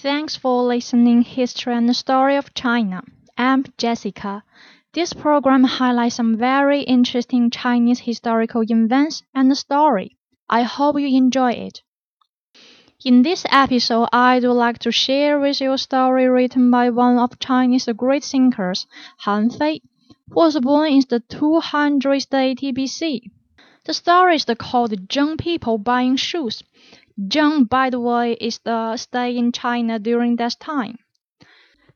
Thanks for listening History and Story of China. I'm Jessica. This program highlights some very interesting Chinese historical events and story. I hope you enjoy it. In this episode, I'd like to share with you a story written by one of Chinese great thinkers, Han Fei, who was born in the 280 BC. The story is called Zheng People Buying Shoes. Zheng, by the way, is the state in China during that time.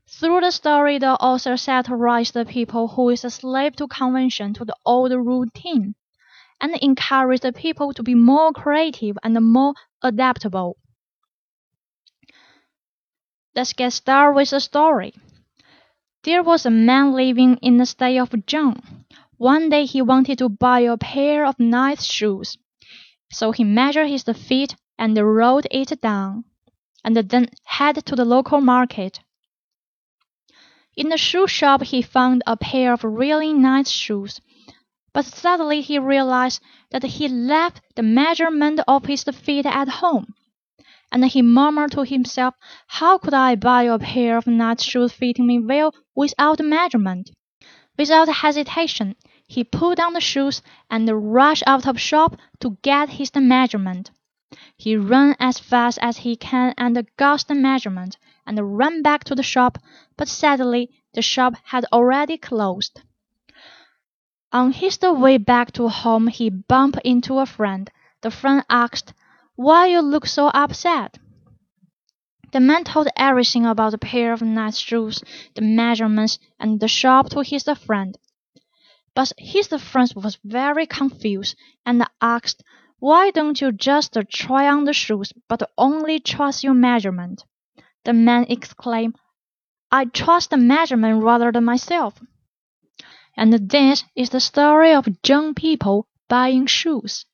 Through the story, the author satirized the people who is a slave to convention, to the old routine, and encouraged the people to be more creative and more adaptable. Let's get started with the story. There was a man living in the state of Zheng. One day he wanted to buy a pair of nice shoes, so he measured his feet and wrote it down, and then head to the local market. In the shoe shop he found a pair of really nice shoes, but suddenly he realized that he left the measurement of his feet at home, and he murmured to himself, "How could I buy a pair of nice shoes fitting me well without measurement?" Without hesitation, he put on the shoes and rushed out of shop to get his measurement. He ran as fast as he can and got the measurement, and ran back to the shop, but sadly the shop had already closed. On his way back to home he bumped into a friend. The friend asked, "Why you look so upset?" The man told everything about the pair of nice shoes, the measurements, and the shop to his friend. But his friend was very confused, and asked. Why don't you just try on the shoes, but only trust your measurement? The man exclaimed, I trust the measurement rather than myself. And this is the story of Zheng people buying shoes.